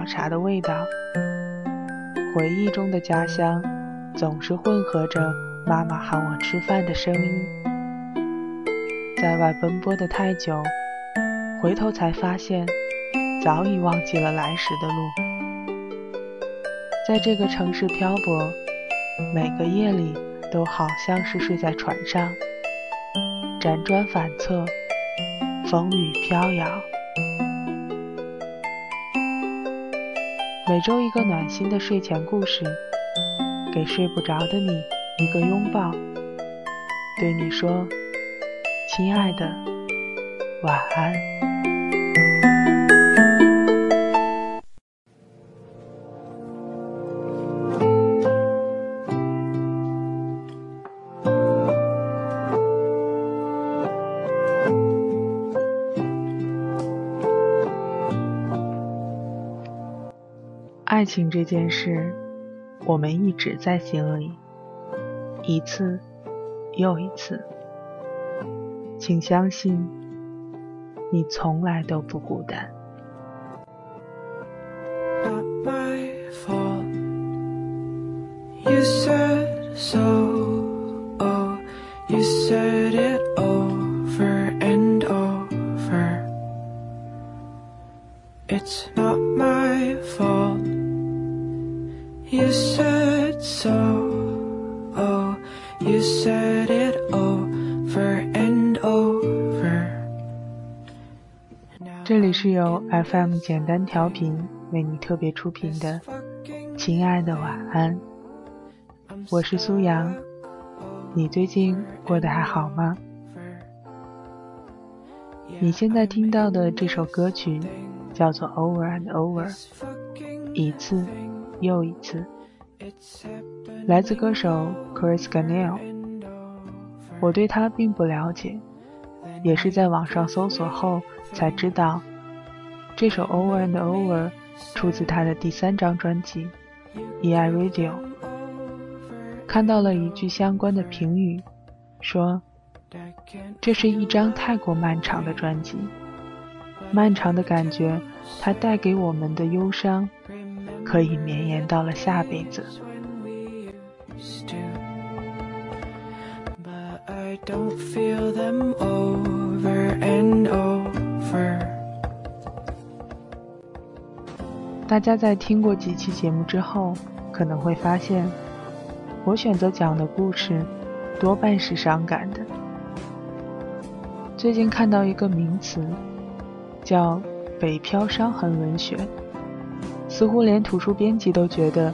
早茶的味道，回忆中的家乡总是混合着妈妈喊我吃饭的声音。在外奔波的太久，回头才发现，早已忘记了来时的路。在这个城市漂泊，每个夜里都好像是睡在船上，辗转反侧。风雨飘摇，每周一个暖心的睡前故事，给睡不着的你一个拥抱，对你说：“亲爱的，晚安。”爱情这件事，我们一直在心里，一次又一次。请相信，你从来都不孤单。这里是由 FM 简单调频为你特别出品的《亲爱的晚安》，我是苏阳，你最近过得还好吗？你现在听到的这首歌曲叫做《Over and Over》，一次又一次。来自歌手 Chris Gayle，我对他并不了解，也是在网上搜索后才知道，这首 Over and Over 出自他的第三张专辑《E.I. Radio》。看到了一句相关的评语，说这是一张太过漫长的专辑，漫长的感觉，它带给我们的忧伤。可以绵延到了下辈子。大家在听过几期节目之后，可能会发现，我选择讲的故事多半是伤感的。最近看到一个名词，叫“北漂伤痕文学”。似乎连图书编辑都觉得，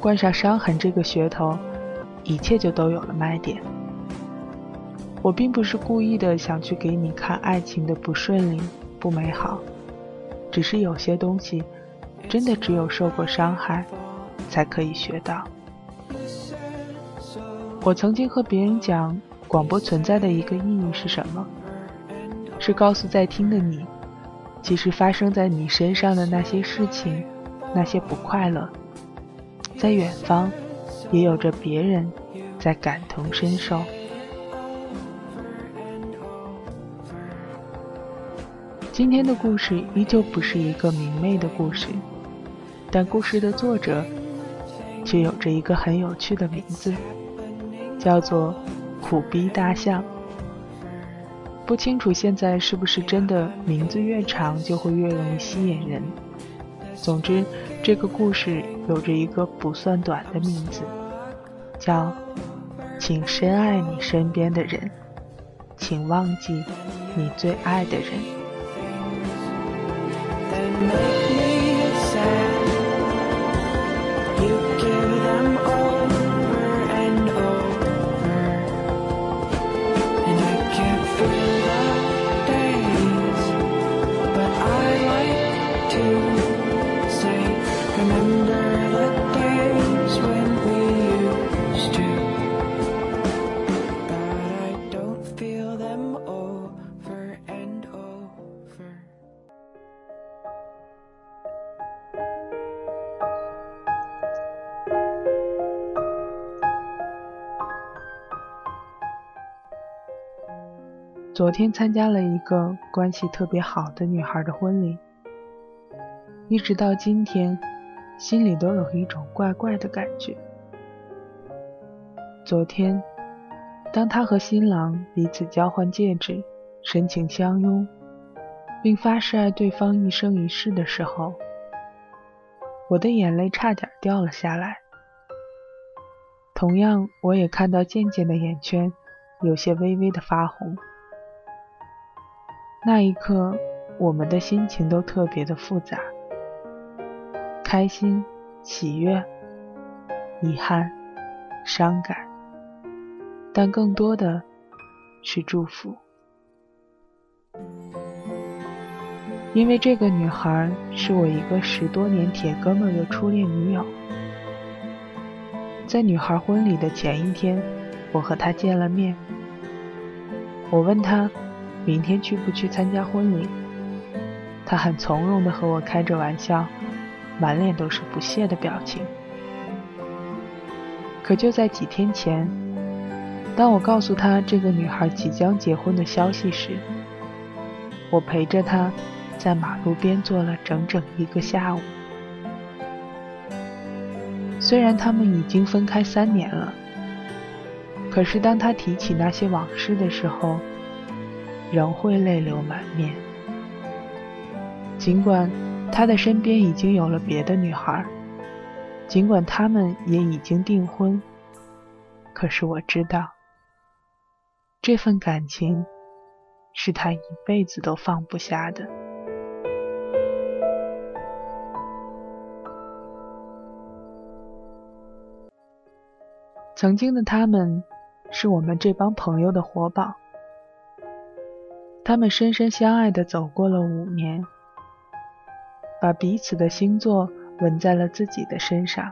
冠上伤痕这个噱头，一切就都有了卖点。我并不是故意的想去给你看爱情的不顺利、不美好，只是有些东西，真的只有受过伤害，才可以学到。我曾经和别人讲，广播存在的一个意义是什么？是告诉在听的你，其实发生在你身上的那些事情。那些不快乐，在远方，也有着别人在感同身受。今天的故事依旧不是一个明媚的故事，但故事的作者却有着一个很有趣的名字，叫做“苦逼大象”。不清楚现在是不是真的，名字越长就会越容易吸引人。总之，这个故事有着一个不算短的名字，叫“请深爱你身边的人，请忘记你最爱的人”。昨天参加了一个关系特别好的女孩的婚礼，一直到今天，心里都有一种怪怪的感觉。昨天，当他和新郎彼此交换戒指，深情相拥，并发誓爱对方一生一世的时候，我的眼泪差点掉了下来。同样，我也看到渐渐的眼圈有些微微的发红。那一刻，我们的心情都特别的复杂，开心、喜悦、遗憾、伤感，但更多的是祝福，因为这个女孩是我一个十多年铁哥们的初恋女友。在女孩婚礼的前一天，我和她见了面，我问她。明天去不去参加婚礼？他很从容地和我开着玩笑，满脸都是不屑的表情。可就在几天前，当我告诉他这个女孩即将结婚的消息时，我陪着她在马路边坐了整整一个下午。虽然他们已经分开三年了，可是当他提起那些往事的时候，仍会泪流满面，尽管他的身边已经有了别的女孩，尽管他们也已经订婚，可是我知道，这份感情是他一辈子都放不下的。曾经的他们，是我们这帮朋友的活宝。他们深深相爱的走过了五年，把彼此的星座纹在了自己的身上。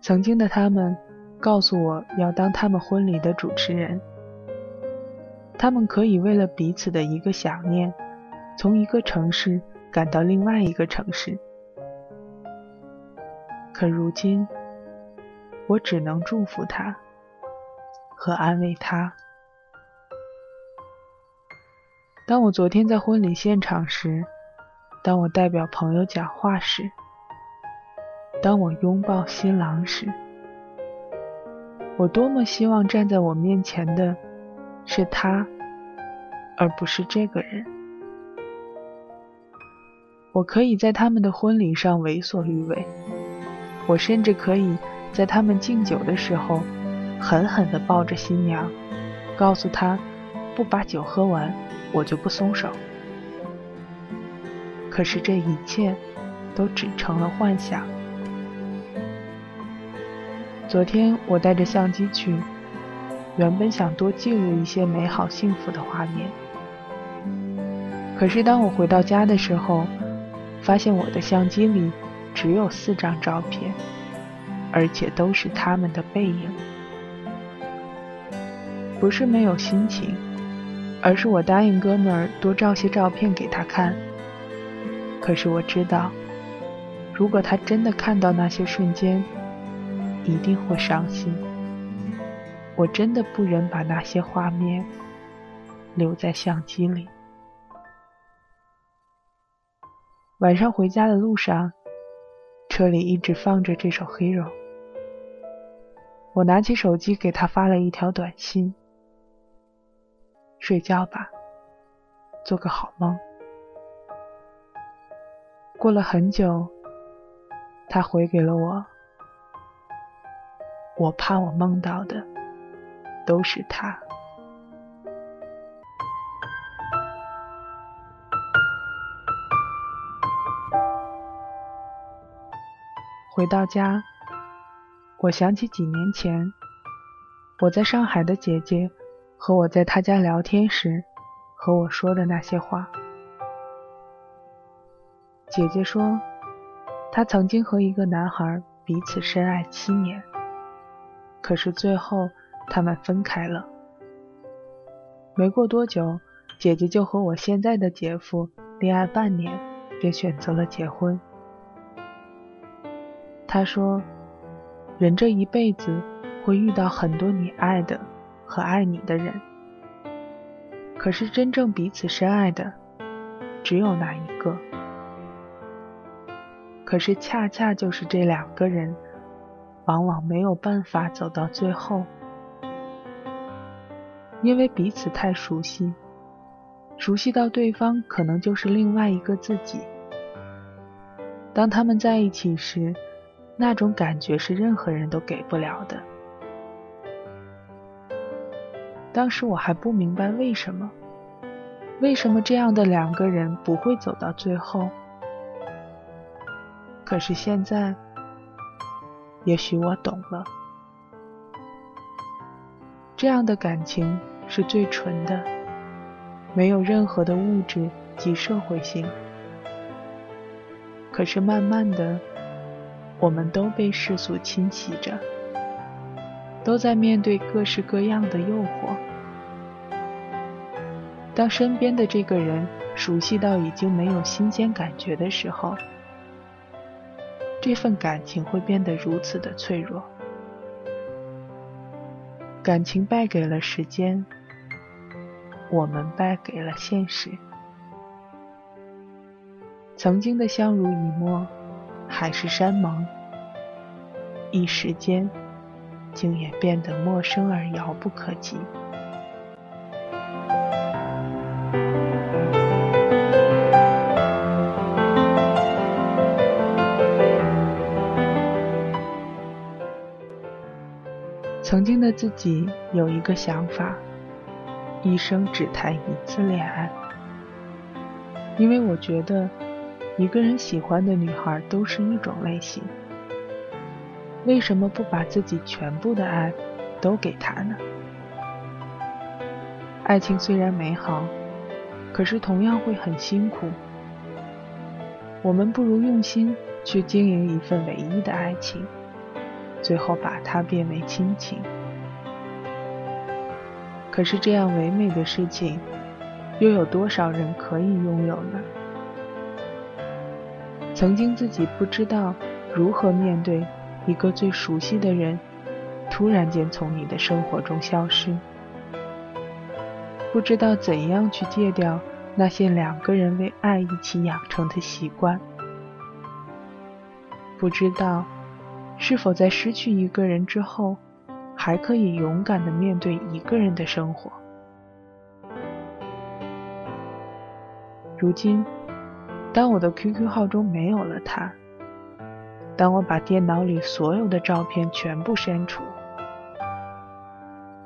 曾经的他们告诉我要当他们婚礼的主持人，他们可以为了彼此的一个想念，从一个城市赶到另外一个城市。可如今，我只能祝福他和安慰他。当我昨天在婚礼现场时，当我代表朋友讲话时，当我拥抱新郎时，我多么希望站在我面前的是他，而不是这个人。我可以在他们的婚礼上为所欲为，我甚至可以在他们敬酒的时候，狠狠地抱着新娘，告诉她不把酒喝完。我就不松手。可是这一切都只成了幻想。昨天我带着相机去，原本想多记录一些美好幸福的画面。可是当我回到家的时候，发现我的相机里只有四张照片，而且都是他们的背影。不是没有心情。而是我答应哥们儿多照些照片给他看。可是我知道，如果他真的看到那些瞬间，一定会伤心。我真的不忍把那些画面留在相机里。晚上回家的路上，车里一直放着这首《Hero》。我拿起手机给他发了一条短信。睡觉吧，做个好梦。过了很久，他回给了我。我怕我梦到的都是他。回到家，我想起几年前我在上海的姐姐。和我在他家聊天时，和我说的那些话。姐姐说，她曾经和一个男孩彼此深爱七年，可是最后他们分开了。没过多久，姐姐就和我现在的姐夫恋爱半年，便选择了结婚。她说，人这一辈子会遇到很多你爱的。和爱你的人，可是真正彼此深爱的，只有那一个。可是恰恰就是这两个人，往往没有办法走到最后，因为彼此太熟悉，熟悉到对方可能就是另外一个自己。当他们在一起时，那种感觉是任何人都给不了的。当时我还不明白为什么，为什么这样的两个人不会走到最后。可是现在，也许我懂了，这样的感情是最纯的，没有任何的物质及社会性。可是慢慢的，我们都被世俗侵袭着，都在面对各式各样的诱惑。当身边的这个人熟悉到已经没有新鲜感觉的时候，这份感情会变得如此的脆弱。感情败给了时间，我们败给了现实。曾经的相濡以沫，海誓山盟，一时间竟也变得陌生而遥不可及。曾经的自己有一个想法：一生只谈一次恋爱，因为我觉得。一个人喜欢的女孩都是一种类型，为什么不把自己全部的爱都给他呢？爱情虽然美好，可是同样会很辛苦。我们不如用心去经营一份唯一的爱情，最后把它变为亲情。可是这样唯美的事情，又有多少人可以拥有呢？曾经自己不知道如何面对一个最熟悉的人突然间从你的生活中消失，不知道怎样去戒掉那些两个人为爱一起养成的习惯，不知道是否在失去一个人之后还可以勇敢的面对一个人的生活。如今。当我的 QQ 号中没有了他，当我把电脑里所有的照片全部删除，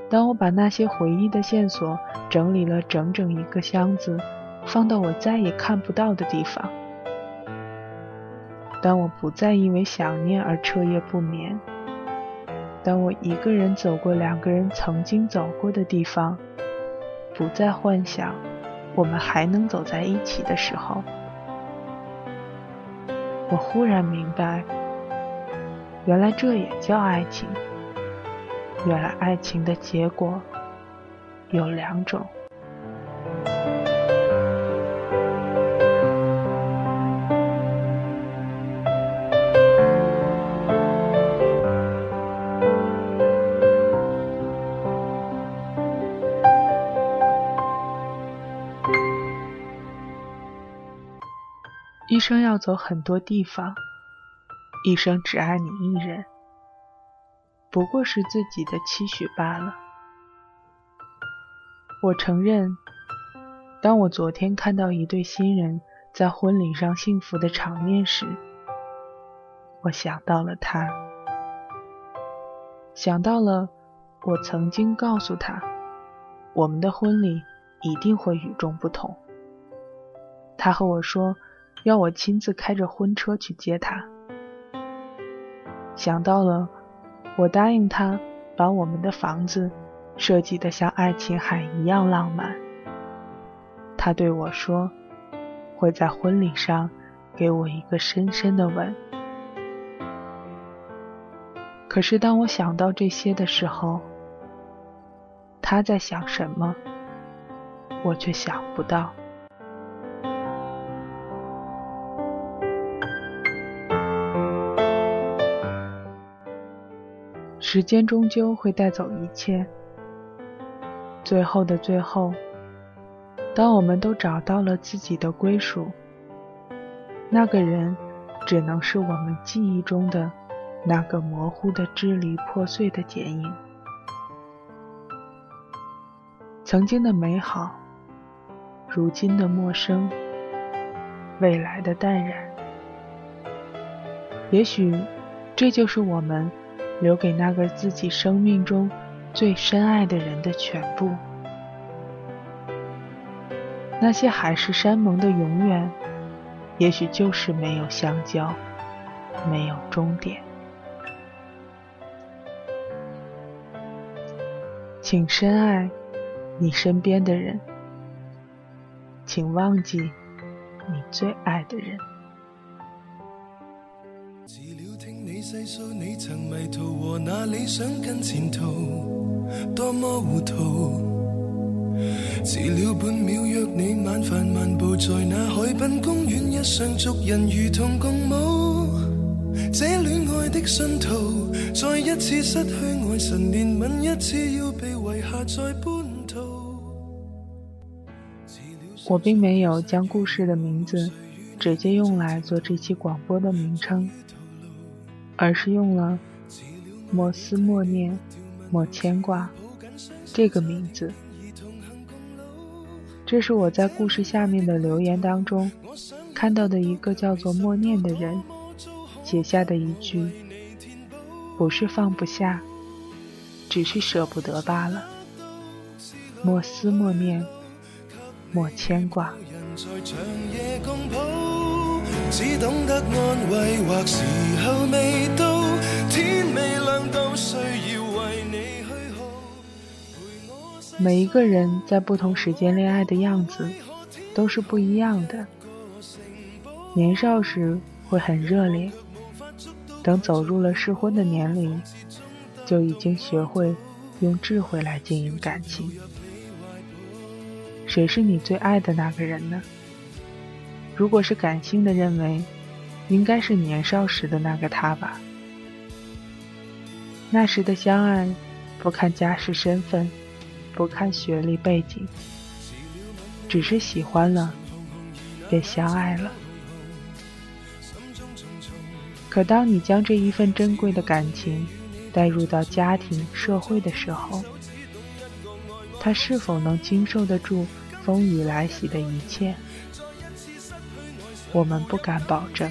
当我把那些回忆的线索整理了整整一个箱子，放到我再也看不到的地方，当我不再因为想念而彻夜不眠，当我一个人走过两个人曾经走过的地方，不再幻想我们还能走在一起的时候。我忽然明白，原来这也叫爱情。原来爱情的结果有两种。一生要走很多地方，一生只爱你一人，不过是自己的期许罢了。我承认，当我昨天看到一对新人在婚礼上幸福的场面时，我想到了他，想到了我曾经告诉他，我们的婚礼一定会与众不同。他和我说。要我亲自开着婚车去接他，想到了我答应他把我们的房子设计得像爱琴海一样浪漫。他对我说会在婚礼上给我一个深深的吻。可是当我想到这些的时候，他在想什么，我却想不到。时间终究会带走一切，最后的最后，当我们都找到了自己的归属，那个人只能是我们记忆中的那个模糊的、支离破碎的剪影。曾经的美好，如今的陌生，未来的淡然。也许，这就是我们留给那个自己生命中最深爱的人的全部。那些海誓山盟的永远，也许就是没有相交，没有终点。请深爱。你身边的人，请忘记你最爱的人。细数你曾迷途和那理想跟前途多么糊涂。迟了半秒约你晚饭漫步在那海滨公园，一双族人如同共舞。这恋爱的信徒，再一次失去爱神，连吻一次要被遗下在半途。我并没有将故事的名字直接用来做这期广播的名称，而是用了“莫思莫念，莫牵挂”这个名字。这是我在故事下面的留言当中看到的一个叫做默念的人写下的一句：“不是放不下，只是舍不得罢了。”莫思莫念。莫牵挂。只懂得安慰或每一个人在不同时间恋爱的样子都是不一样的。年少时会很热烈，等走入了适婚的年龄，就已经学会用智慧来经营感情。谁是你最爱的那个人呢？如果是感性的认为，应该是年少时的那个他吧。那时的相爱，不看家世身份，不看学历背景，只是喜欢了，便相爱了。可当你将这一份珍贵的感情带入到家庭、社会的时候，他是否能经受得住风雨来袭的一切？我们不敢保证。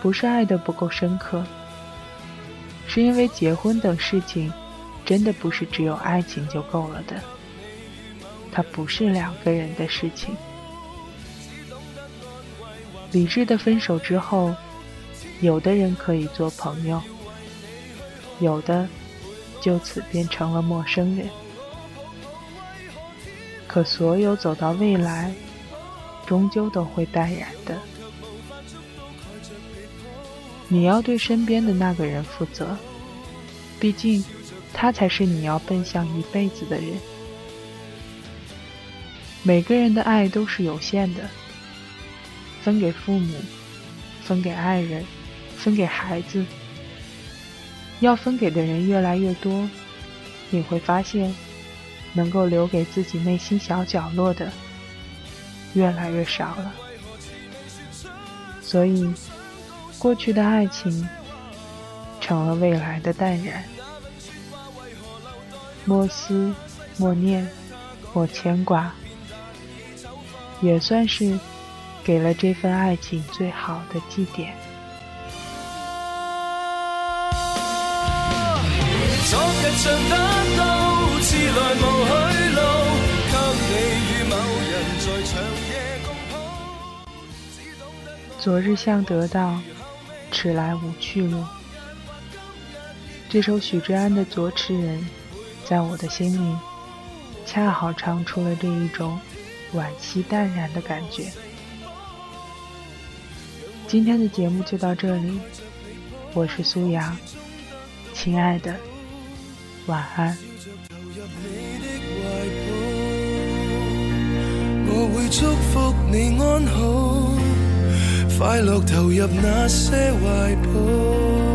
不是爱的不够深刻，是因为结婚等事情，真的不是只有爱情就够了的。它不是两个人的事情。理智的分手之后，有的人可以做朋友，有的。就此变成了陌生人。可所有走到未来，终究都会淡然的。你要对身边的那个人负责，毕竟他才是你要奔向一辈子的人。每个人的爱都是有限的，分给父母，分给爱人，分给孩子。要分给的人越来越多，你会发现，能够留给自己内心小角落的越来越少了。所以，过去的爱情成了未来的淡然。莫思，莫念，莫牵挂，也算是给了这份爱情最好的祭奠。昨日向得到，迟来无去路。这首许志安的《左痴人》，在我的心里，恰好唱出了这一种惋惜淡然的感觉。今天的节目就到这里，我是苏阳，亲爱的。晚安。我会祝福你安好，快乐投入那些怀抱。